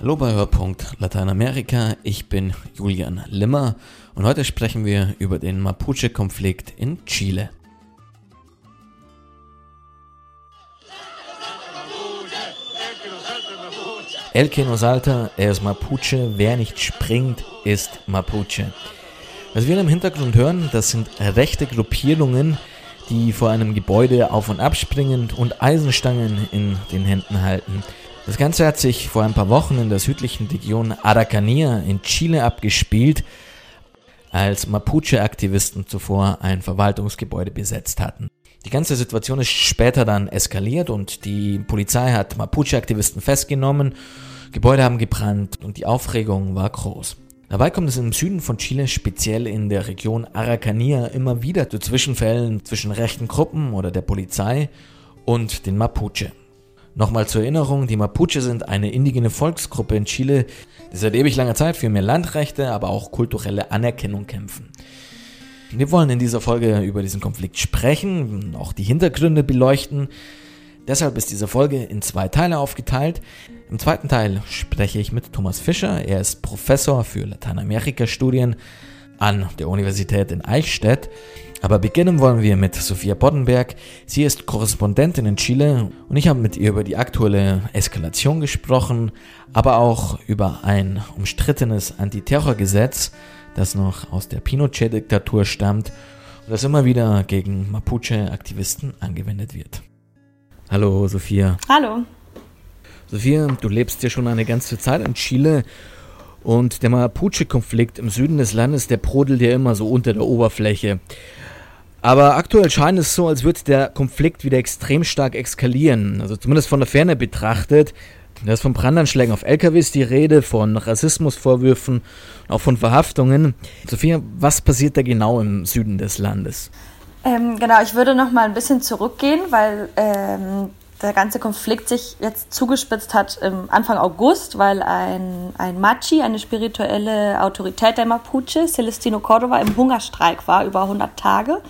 Hallo bei Hörpunkt Lateinamerika, ich bin Julian Limmer und heute sprechen wir über den Mapuche-Konflikt in Chile. El que no salta, er ist Mapuche, wer nicht springt, ist Mapuche. Was wir im Hintergrund hören, das sind rechte Gruppierungen, die vor einem Gebäude auf und ab springen und Eisenstangen in den Händen halten. Das Ganze hat sich vor ein paar Wochen in der südlichen Region Araucanía in Chile abgespielt, als Mapuche-Aktivisten zuvor ein Verwaltungsgebäude besetzt hatten. Die ganze Situation ist später dann eskaliert und die Polizei hat Mapuche-Aktivisten festgenommen, Gebäude haben gebrannt und die Aufregung war groß. Dabei kommt es im Süden von Chile, speziell in der Region Araucanía, immer wieder zu Zwischenfällen zwischen rechten Gruppen oder der Polizei und den Mapuche. Nochmal zur Erinnerung, die Mapuche sind eine indigene Volksgruppe in Chile, die seit ewig langer Zeit für mehr Landrechte, aber auch kulturelle Anerkennung kämpfen. Wir wollen in dieser Folge über diesen Konflikt sprechen, auch die Hintergründe beleuchten. Deshalb ist diese Folge in zwei Teile aufgeteilt. Im zweiten Teil spreche ich mit Thomas Fischer. Er ist Professor für Lateinamerika-Studien an der Universität in Eichstätt. Aber beginnen wollen wir mit Sophia Boddenberg. Sie ist Korrespondentin in Chile und ich habe mit ihr über die aktuelle Eskalation gesprochen, aber auch über ein umstrittenes Antiterrorgesetz, das noch aus der Pinochet-Diktatur stammt und das immer wieder gegen Mapuche-Aktivisten angewendet wird. Hallo Sophia. Hallo. Sophia, du lebst ja schon eine ganze Zeit in Chile und der Mapuche-Konflikt im Süden des Landes, der brodelt ja immer so unter der Oberfläche. Aber aktuell scheint es so, als würde der Konflikt wieder extrem stark eskalieren. Also zumindest von der Ferne betrachtet. Da ist von Brandanschlägen auf LKWs die Rede, von Rassismusvorwürfen, auch von Verhaftungen. Sophia, was passiert da genau im Süden des Landes? Ähm, genau, ich würde noch mal ein bisschen zurückgehen, weil ähm, der ganze Konflikt sich jetzt zugespitzt hat im Anfang August, weil ein, ein Machi, eine spirituelle Autorität der Mapuche, Celestino Cordova, im Hungerstreik war, über 100 Tage.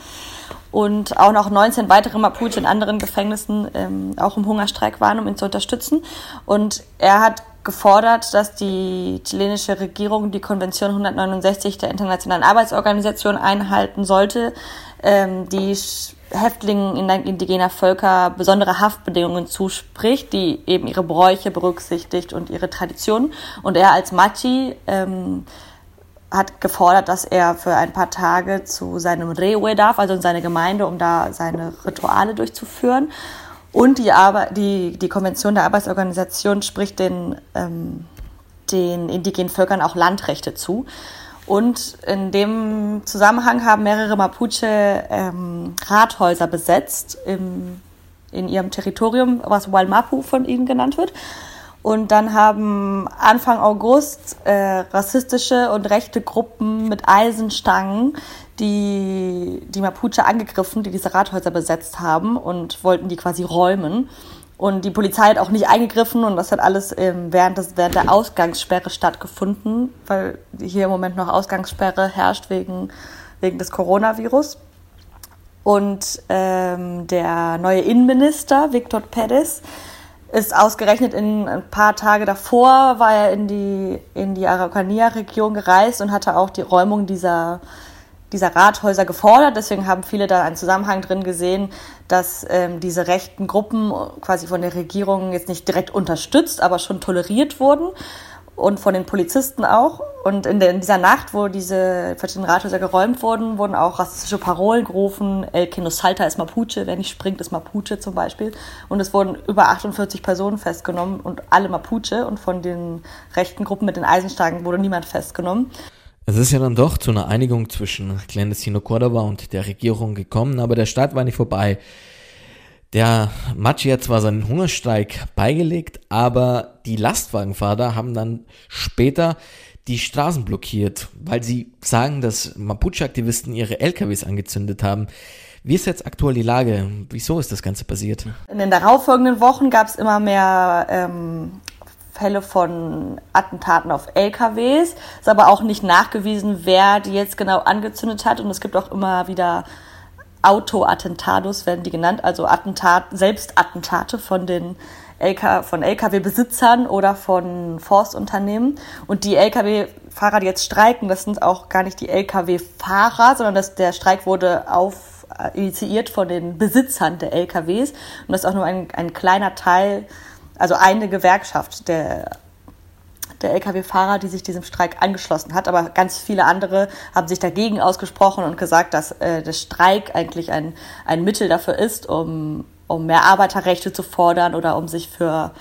Und auch noch 19 weitere Mapuche in anderen Gefängnissen ähm, auch im Hungerstreik waren, um ihn zu unterstützen. Und er hat gefordert, dass die chilenische Regierung die Konvention 169 der Internationalen Arbeitsorganisation einhalten sollte, ähm, die Häftlingen indigener Völker besondere Haftbedingungen zuspricht, die eben ihre Bräuche berücksichtigt und ihre Traditionen. Und er als Machi ähm, hat gefordert, dass er für ein paar Tage zu seinem Reue darf, also in seine Gemeinde, um da seine Rituale durchzuführen. Und die, Arbe die, die Konvention der Arbeitsorganisation spricht den, ähm, den indigenen Völkern auch Landrechte zu. Und in dem Zusammenhang haben mehrere Mapuche ähm, Rathäuser besetzt im, in ihrem Territorium, was Walmapu von ihnen genannt wird. Und dann haben Anfang August äh, rassistische und rechte Gruppen mit Eisenstangen die, die Mapuche angegriffen, die diese Rathäuser besetzt haben und wollten die quasi räumen. Und die Polizei hat auch nicht eingegriffen und das hat alles ähm, während, des, während der Ausgangssperre stattgefunden, weil hier im Moment noch Ausgangssperre herrscht wegen, wegen des Coronavirus. Und ähm, der neue Innenminister, Victor Pérez, ist ausgerechnet in ein paar Tage davor, war er in die, in die Araucanía-Region gereist und hatte auch die Räumung dieser dieser Rathäuser gefordert. Deswegen haben viele da einen Zusammenhang drin gesehen, dass ähm, diese rechten Gruppen quasi von der Regierung jetzt nicht direkt unterstützt, aber schon toleriert wurden und von den Polizisten auch. Und in, der, in dieser Nacht, wo diese verschiedenen Rathäuser geräumt wurden, wurden auch rassistische Parolen gerufen. El que salta ist Mapuche, wer nicht springt ist Mapuche zum Beispiel. Und es wurden über 48 Personen festgenommen und alle Mapuche. Und von den rechten Gruppen mit den Eisenstangen wurde niemand festgenommen. Es ist ja dann doch zu einer Einigung zwischen Clandestino Cordova und der Regierung gekommen, aber der Streit war nicht vorbei. Der Machi hat zwar seinen Hungerstreik beigelegt, aber die Lastwagenfahrer haben dann später die Straßen blockiert, weil sie sagen, dass Mapuche-Aktivisten ihre LKWs angezündet haben. Wie ist jetzt aktuell die Lage? Wieso ist das Ganze passiert? In den darauffolgenden Wochen gab es immer mehr ähm, Fälle von Attentaten auf LKWs. Ist aber auch nicht nachgewiesen, wer die jetzt genau angezündet hat. Und es gibt auch immer wieder Autoattentados, werden die genannt, also Attentat, Selbstattentate von den LK, von Lkw-Besitzern oder von Forstunternehmen. Und die Lkw-Fahrer, die jetzt streiken, das sind auch gar nicht die Lkw-Fahrer, sondern das, der Streik wurde auf, äh, initiiert von den Besitzern der LKWs. Und das ist auch nur ein, ein kleiner Teil, also eine Gewerkschaft der der Lkw-Fahrer, die sich diesem Streik angeschlossen hat. Aber ganz viele andere haben sich dagegen ausgesprochen und gesagt, dass äh, der Streik eigentlich ein, ein Mittel dafür ist, um um mehr Arbeiterrechte zu fordern oder um sich für,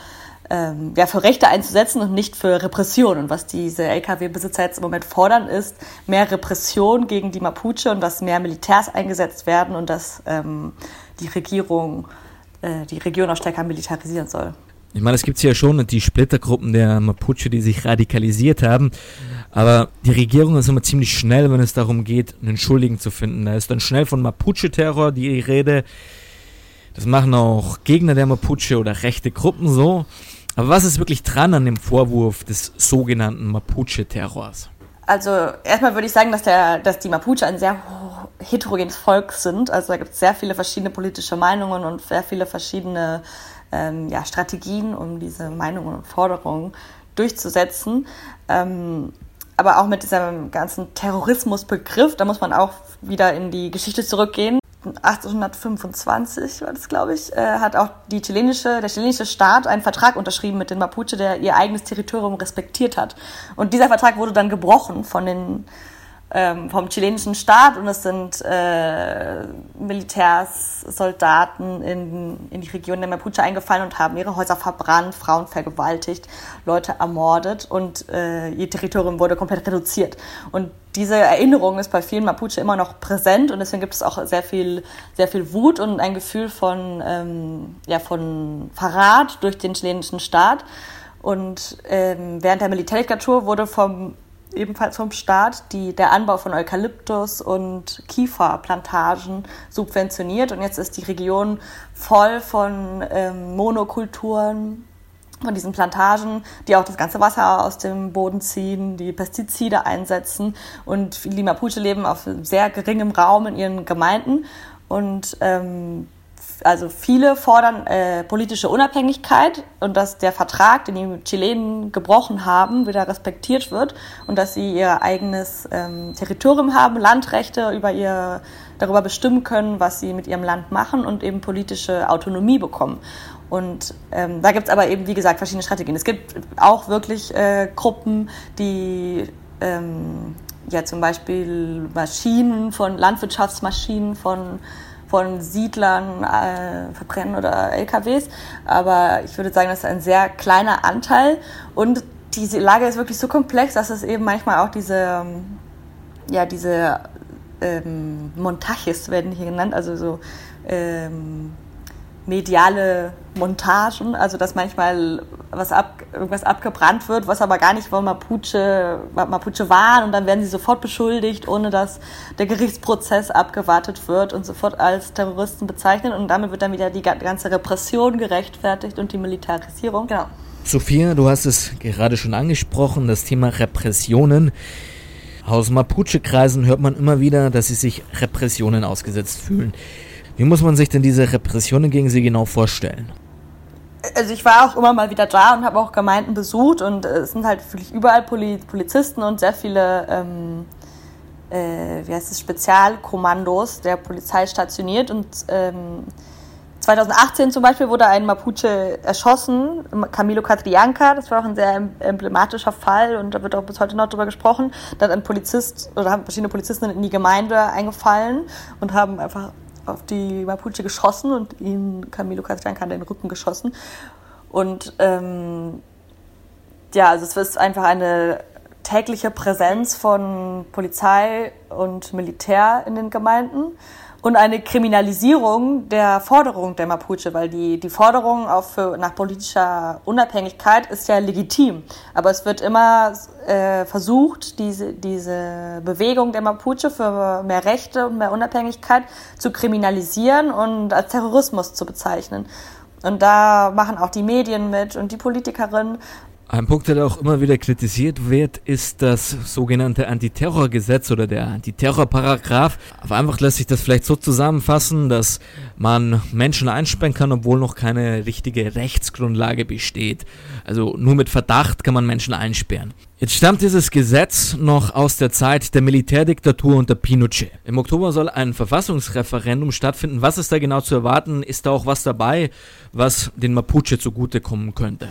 ähm, ja, für Rechte einzusetzen und nicht für Repression. Und was diese Lkw-Besitzer jetzt im Moment fordern, ist mehr Repression gegen die Mapuche und dass mehr Militärs eingesetzt werden und dass ähm, die Regierung äh, die Region auch stärker militarisieren soll. Ich meine, es gibt ja schon die Splittergruppen der Mapuche, die sich radikalisiert haben. Aber die Regierung ist immer ziemlich schnell, wenn es darum geht, einen Schuldigen zu finden. Da ist dann schnell von Mapuche-Terror die Rede. Das machen auch Gegner der Mapuche oder rechte Gruppen so. Aber was ist wirklich dran an dem Vorwurf des sogenannten Mapuche-Terrors? Also erstmal würde ich sagen, dass, der, dass die Mapuche ein sehr heterogenes Volk sind. Also da gibt es sehr viele verschiedene politische Meinungen und sehr viele verschiedene ähm, ja, Strategien, um diese Meinungen und Forderungen durchzusetzen. Ähm, aber auch mit diesem ganzen Terrorismusbegriff, da muss man auch wieder in die Geschichte zurückgehen. 1825 war das, glaube ich, äh, hat auch die chilenische, der chilenische Staat einen Vertrag unterschrieben mit den Mapuche, der ihr eigenes Territorium respektiert hat. Und dieser Vertrag wurde dann gebrochen von den ähm, vom chilenischen Staat und es sind äh, Militärs, in, in die Region der Mapuche eingefallen und haben ihre Häuser verbrannt, Frauen vergewaltigt, Leute ermordet und äh, ihr Territorium wurde komplett reduziert. Und diese Erinnerung ist bei vielen Mapuche immer noch präsent und deswegen gibt es auch sehr viel, sehr viel Wut und ein Gefühl von, ähm, ja, von Verrat durch den chilenischen Staat. Und ähm, während der Militärdiktatur wurde vom ebenfalls vom Staat die, der Anbau von Eukalyptus und Kieferplantagen subventioniert. Und jetzt ist die Region voll von ähm, Monokulturen, von diesen Plantagen, die auch das ganze Wasser aus dem Boden ziehen, die Pestizide einsetzen. Und die Mapuche leben auf sehr geringem Raum in ihren Gemeinden. Und ähm, also viele fordern äh, politische Unabhängigkeit und dass der Vertrag, den die Chilenen gebrochen haben, wieder respektiert wird und dass sie ihr eigenes ähm, Territorium haben, Landrechte über ihr darüber bestimmen können, was sie mit ihrem Land machen und eben politische Autonomie bekommen. Und ähm, da gibt es aber eben, wie gesagt, verschiedene Strategien. Es gibt auch wirklich äh, Gruppen, die ähm, ja zum Beispiel Maschinen von Landwirtschaftsmaschinen von von Siedlern äh, verbrennen oder LKWs. Aber ich würde sagen, das ist ein sehr kleiner Anteil. Und diese Lage ist wirklich so komplex, dass es eben manchmal auch diese, ähm, ja, diese ähm, Montages werden hier genannt, also so ähm, mediale Montagen, also dass manchmal was ab, irgendwas abgebrannt wird, was aber gar nicht von Mapuche, Mapuche waren und dann werden sie sofort beschuldigt, ohne dass der Gerichtsprozess abgewartet wird und sofort als Terroristen bezeichnet und damit wird dann wieder die ganze Repression gerechtfertigt und die Militarisierung. Genau. Sophia, du hast es gerade schon angesprochen, das Thema Repressionen. Aus Mapuche-Kreisen hört man immer wieder, dass sie sich Repressionen ausgesetzt fühlen. Wie muss man sich denn diese Repressionen gegen sie genau vorstellen? Also ich war auch immer mal wieder da und habe auch Gemeinden besucht und es sind halt wirklich überall Polizisten und sehr viele ähm, äh, wie heißt es, Spezialkommandos der Polizei stationiert und ähm, 2018 zum Beispiel wurde ein Mapuche erschossen, Camilo Catrianca, das war auch ein sehr emblematischer Fall und da wird auch bis heute noch drüber gesprochen. Da hat ein Polizist oder haben verschiedene Polizisten in die Gemeinde eingefallen und haben einfach auf die Mapuche geschossen und ihn Camilo Castanca in den Rücken geschossen. Und ähm, ja, also es ist einfach eine tägliche Präsenz von Polizei und Militär in den Gemeinden und eine Kriminalisierung der Forderung der Mapuche, weil die, die Forderung auf für, nach politischer Unabhängigkeit ist ja legitim. Aber es wird immer äh, versucht, diese, diese Bewegung der Mapuche für mehr Rechte und mehr Unabhängigkeit zu kriminalisieren und als Terrorismus zu bezeichnen. Und da machen auch die Medien mit und die Politikerinnen. Ein Punkt, der auch immer wieder kritisiert wird, ist das sogenannte Antiterrorgesetz oder der Antiterrorparagraph. Aber einfach lässt sich das vielleicht so zusammenfassen, dass man Menschen einsperren kann, obwohl noch keine richtige Rechtsgrundlage besteht. Also nur mit Verdacht kann man Menschen einsperren. Jetzt stammt dieses Gesetz noch aus der Zeit der Militärdiktatur unter Pinochet. Im Oktober soll ein Verfassungsreferendum stattfinden. Was ist da genau zu erwarten? Ist da auch was dabei, was den Mapuche zugutekommen könnte?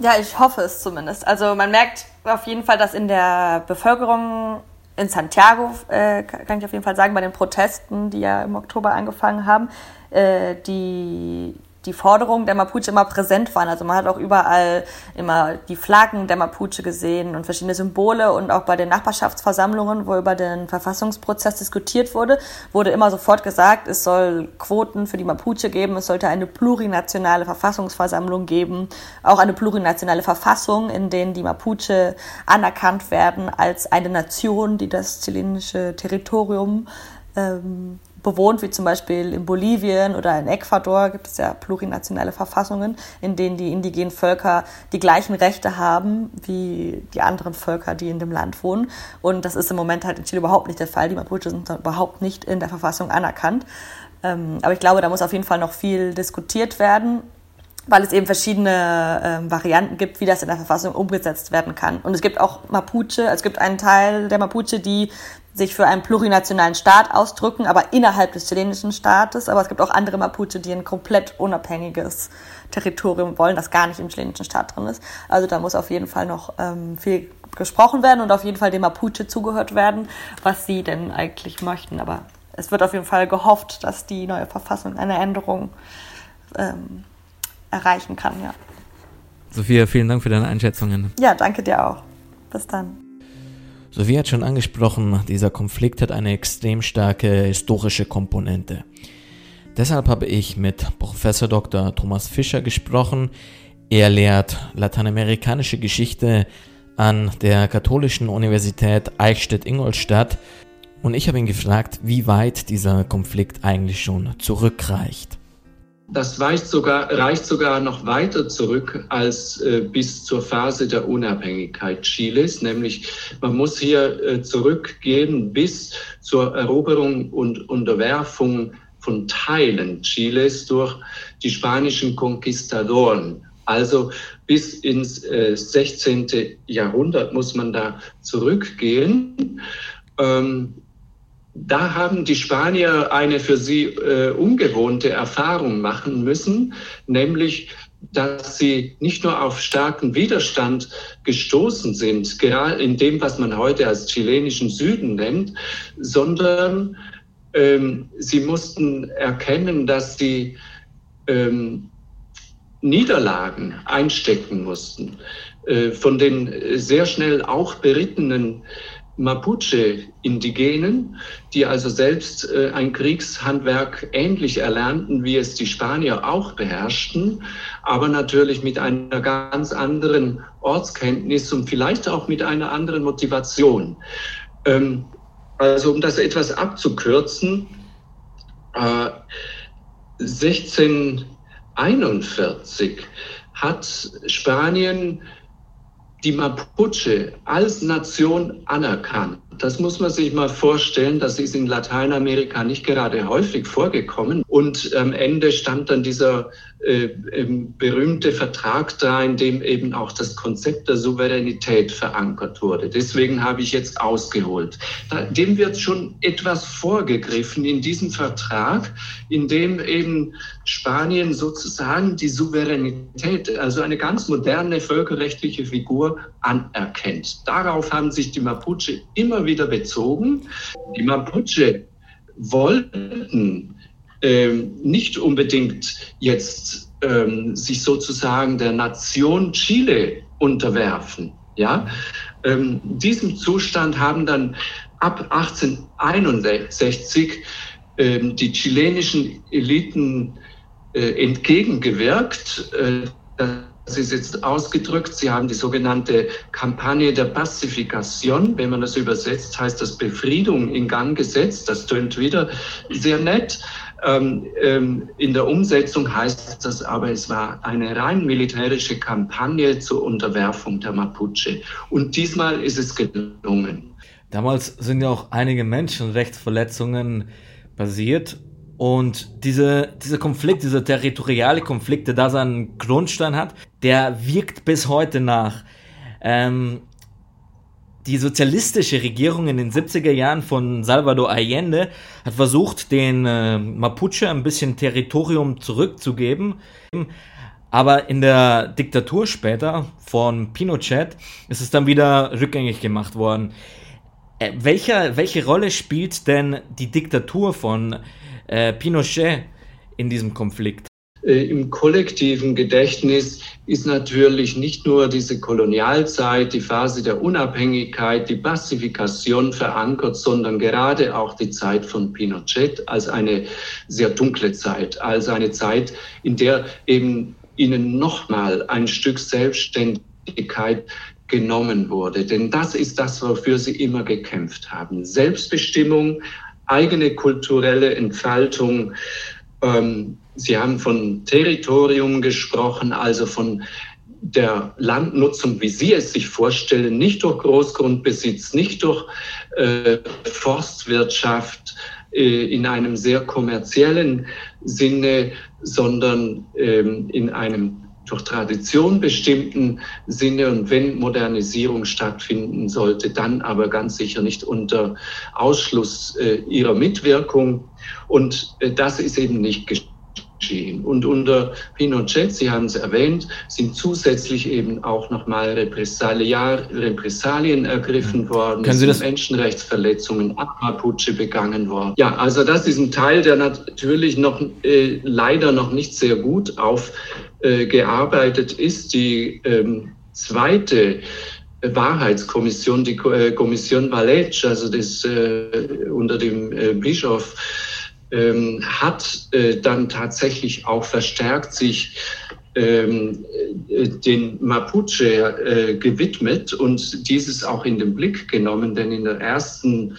Ja, ich hoffe es zumindest. Also man merkt auf jeden Fall, dass in der Bevölkerung in Santiago, äh, kann ich auf jeden Fall sagen, bei den Protesten, die ja im Oktober angefangen haben, äh, die die Forderungen der Mapuche immer präsent waren. Also man hat auch überall immer die Flaggen der Mapuche gesehen und verschiedene Symbole. Und auch bei den Nachbarschaftsversammlungen, wo über den Verfassungsprozess diskutiert wurde, wurde immer sofort gesagt, es soll Quoten für die Mapuche geben, es sollte eine plurinationale Verfassungsversammlung geben, auch eine plurinationale Verfassung, in denen die Mapuche anerkannt werden als eine Nation, die das chilenische Territorium ähm, bewohnt, wie zum Beispiel in Bolivien oder in Ecuador gibt es ja plurinationale Verfassungen, in denen die indigenen Völker die gleichen Rechte haben wie die anderen Völker, die in dem Land wohnen. Und das ist im Moment halt in Chile überhaupt nicht der Fall. Die Mapuche sind überhaupt nicht in der Verfassung anerkannt. Ähm, aber ich glaube, da muss auf jeden Fall noch viel diskutiert werden weil es eben verschiedene ähm, Varianten gibt, wie das in der Verfassung umgesetzt werden kann. Und es gibt auch Mapuche, es gibt einen Teil der Mapuche, die sich für einen plurinationalen Staat ausdrücken, aber innerhalb des chilenischen Staates. Aber es gibt auch andere Mapuche, die ein komplett unabhängiges Territorium wollen, das gar nicht im chilenischen Staat drin ist. Also da muss auf jeden Fall noch ähm, viel gesprochen werden und auf jeden Fall dem Mapuche zugehört werden, was sie denn eigentlich möchten. Aber es wird auf jeden Fall gehofft, dass die neue Verfassung eine Änderung ähm, erreichen kann, ja. Sophia, vielen Dank für deine Einschätzungen. Ja, danke dir auch. Bis dann. Sophie hat schon angesprochen, dieser Konflikt hat eine extrem starke historische Komponente. Deshalb habe ich mit Professor Dr. Thomas Fischer gesprochen. Er lehrt lateinamerikanische Geschichte an der Katholischen Universität Eichstätt-Ingolstadt und ich habe ihn gefragt, wie weit dieser Konflikt eigentlich schon zurückreicht. Das reicht sogar, reicht sogar noch weiter zurück als äh, bis zur Phase der Unabhängigkeit Chiles, nämlich man muss hier äh, zurückgehen bis zur Eroberung und Unterwerfung von Teilen Chiles durch die spanischen Konquistadoren. Also bis ins äh, 16. Jahrhundert muss man da zurückgehen. Ähm, da haben die Spanier eine für sie äh, ungewohnte Erfahrung machen müssen, nämlich dass sie nicht nur auf starken Widerstand gestoßen sind, gerade in dem, was man heute als chilenischen Süden nennt, sondern ähm, sie mussten erkennen, dass sie ähm, Niederlagen einstecken mussten. Äh, von den sehr schnell auch berittenen Mapuche-Indigenen, die also selbst äh, ein Kriegshandwerk ähnlich erlernten, wie es die Spanier auch beherrschten, aber natürlich mit einer ganz anderen Ortskenntnis und vielleicht auch mit einer anderen Motivation. Ähm, also um das etwas abzukürzen, äh, 1641 hat Spanien die Mapuche als Nation anerkannt. Das muss man sich mal vorstellen. Das ist in Lateinamerika nicht gerade häufig vorgekommen. Und am Ende stand dann dieser berühmte Vertrag da, in dem eben auch das Konzept der Souveränität verankert wurde. Deswegen habe ich jetzt ausgeholt. dem wird schon etwas vorgegriffen in diesem Vertrag, in dem eben Spanien sozusagen die Souveränität, also eine ganz moderne völkerrechtliche Figur anerkennt. Darauf haben sich die Mapuche immer wieder bezogen. Die Mapuche wollten ähm, nicht unbedingt jetzt ähm, sich sozusagen der Nation Chile unterwerfen. Ja, ähm, diesem Zustand haben dann ab 1861 ähm, die chilenischen Eliten äh, entgegengewirkt. Äh, ist jetzt ausgedrückt. Sie haben die sogenannte Kampagne der Pacification. Wenn man das übersetzt, heißt das Befriedung in Gang gesetzt. Das tönt wieder sehr nett. Ähm, ähm, in der Umsetzung heißt das aber, es war eine rein militärische Kampagne zur Unterwerfung der Mapuche. Und diesmal ist es gelungen. Damals sind ja auch einige Menschenrechtsverletzungen passiert. Und diese, dieser Konflikt, dieser territoriale Konflikt, der da seinen Grundstein hat, der wirkt bis heute nach. Ähm, die sozialistische Regierung in den 70er Jahren von Salvador Allende hat versucht, den äh, Mapuche ein bisschen Territorium zurückzugeben. Aber in der Diktatur später von Pinochet ist es dann wieder rückgängig gemacht worden. Äh, welcher, welche Rolle spielt denn die Diktatur von äh, Pinochet in diesem Konflikt? Äh, Im kollektiven Gedächtnis ist natürlich nicht nur diese Kolonialzeit, die Phase der Unabhängigkeit, die Pacifikation verankert, sondern gerade auch die Zeit von Pinochet als eine sehr dunkle Zeit, als eine Zeit, in der eben ihnen nochmal ein Stück Selbstständigkeit genommen wurde. Denn das ist das, wofür sie immer gekämpft haben. Selbstbestimmung, eigene kulturelle Entfaltung, ähm, Sie haben von Territorium gesprochen, also von der Landnutzung, wie Sie es sich vorstellen, nicht durch Großgrundbesitz, nicht durch äh, Forstwirtschaft äh, in einem sehr kommerziellen Sinne, sondern ähm, in einem durch Tradition bestimmten Sinne und wenn Modernisierung stattfinden sollte, dann aber ganz sicher nicht unter Ausschluss äh, ihrer Mitwirkung. Und äh, das ist eben nicht geschehen geschehen. Und unter Pinochet, Sie haben es erwähnt, sind zusätzlich eben auch nochmal Repressalien ergriffen mhm. worden, Können Sie das? Menschenrechtsverletzungen ab Mapuche begangen worden. Ja, also das ist ein Teil, der natürlich noch äh, leider noch nicht sehr gut aufgearbeitet äh, ist. Die ähm, zweite Wahrheitskommission, die äh, Kommission Valech, also das äh, unter dem äh, Bischof ähm, hat äh, dann tatsächlich auch verstärkt sich ähm, äh, den Mapuche äh, gewidmet und dieses auch in den Blick genommen, denn in der ersten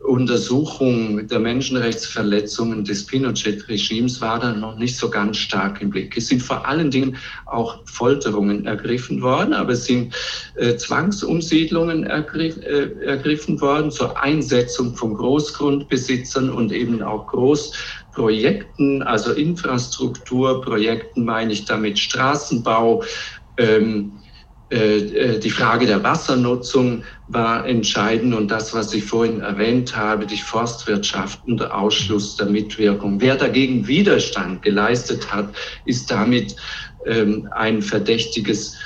Untersuchung der Menschenrechtsverletzungen des Pinochet-Regimes war dann noch nicht so ganz stark im Blick. Es sind vor allen Dingen auch Folterungen ergriffen worden, aber es sind äh, Zwangsumsiedlungen ergriff, äh, ergriffen worden zur Einsetzung von Großgrundbesitzern und eben auch Großprojekten, also Infrastrukturprojekten meine ich damit Straßenbau, ähm, äh, äh, die Frage der Wassernutzung war entscheidend und das, was ich vorhin erwähnt habe, die Forstwirtschaft unter Ausschluss der Mitwirkung. Wer dagegen Widerstand geleistet hat, ist damit ähm, ein verdächtiges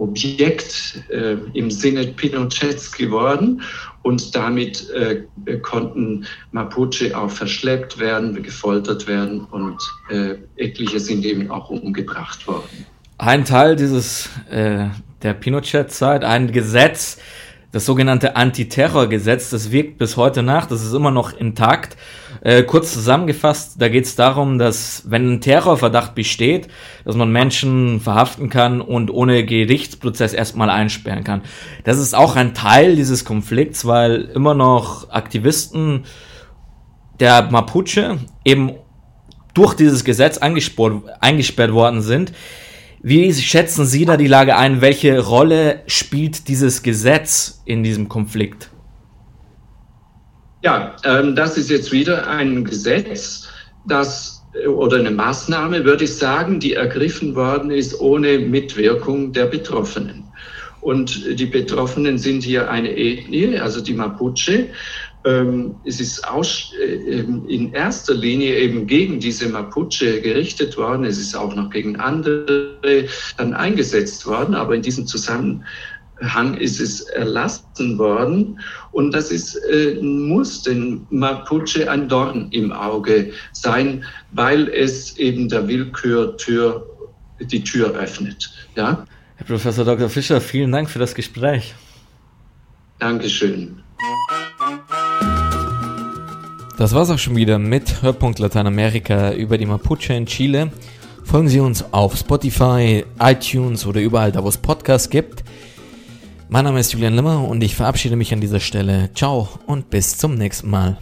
Objekt äh, im Sinne Pinochets geworden und damit äh, konnten Mapuche auch verschleppt werden, gefoltert werden und äh, etliche sind eben auch umgebracht worden. Ein Teil dieses äh, der Pinochet-Zeit ein Gesetz, das sogenannte Antiterrorgesetz, das wirkt bis heute nach, das ist immer noch intakt. Äh, kurz zusammengefasst, da geht es darum, dass wenn ein Terrorverdacht besteht, dass man Menschen verhaften kann und ohne Gerichtsprozess erstmal einsperren kann. Das ist auch ein Teil dieses Konflikts, weil immer noch Aktivisten der Mapuche eben durch dieses Gesetz eingesperrt worden sind, wie schätzen Sie da die Lage ein? Welche Rolle spielt dieses Gesetz in diesem Konflikt? Ja, ähm, das ist jetzt wieder ein Gesetz, das äh, oder eine Maßnahme, würde ich sagen, die ergriffen worden ist ohne Mitwirkung der Betroffenen. Und die Betroffenen sind hier eine Ethnie, also die Mapuche. Ähm, es ist aus, äh, in erster Linie eben gegen diese Mapuche gerichtet worden. Es ist auch noch gegen andere dann eingesetzt worden, aber in diesem Zusammenhang ist es erlassen worden. Und das ist, äh, muss den Mapuche ein Dorn im Auge sein, weil es eben der Willkür Tür, die Tür öffnet. Ja? Herr Professor Dr. Fischer, vielen Dank für das Gespräch. Dankeschön. Das war's auch schon wieder mit Hörpunkt Lateinamerika über die Mapuche in Chile. Folgen Sie uns auf Spotify, iTunes oder überall da, wo es Podcasts gibt. Mein Name ist Julian Limmer und ich verabschiede mich an dieser Stelle. Ciao und bis zum nächsten Mal.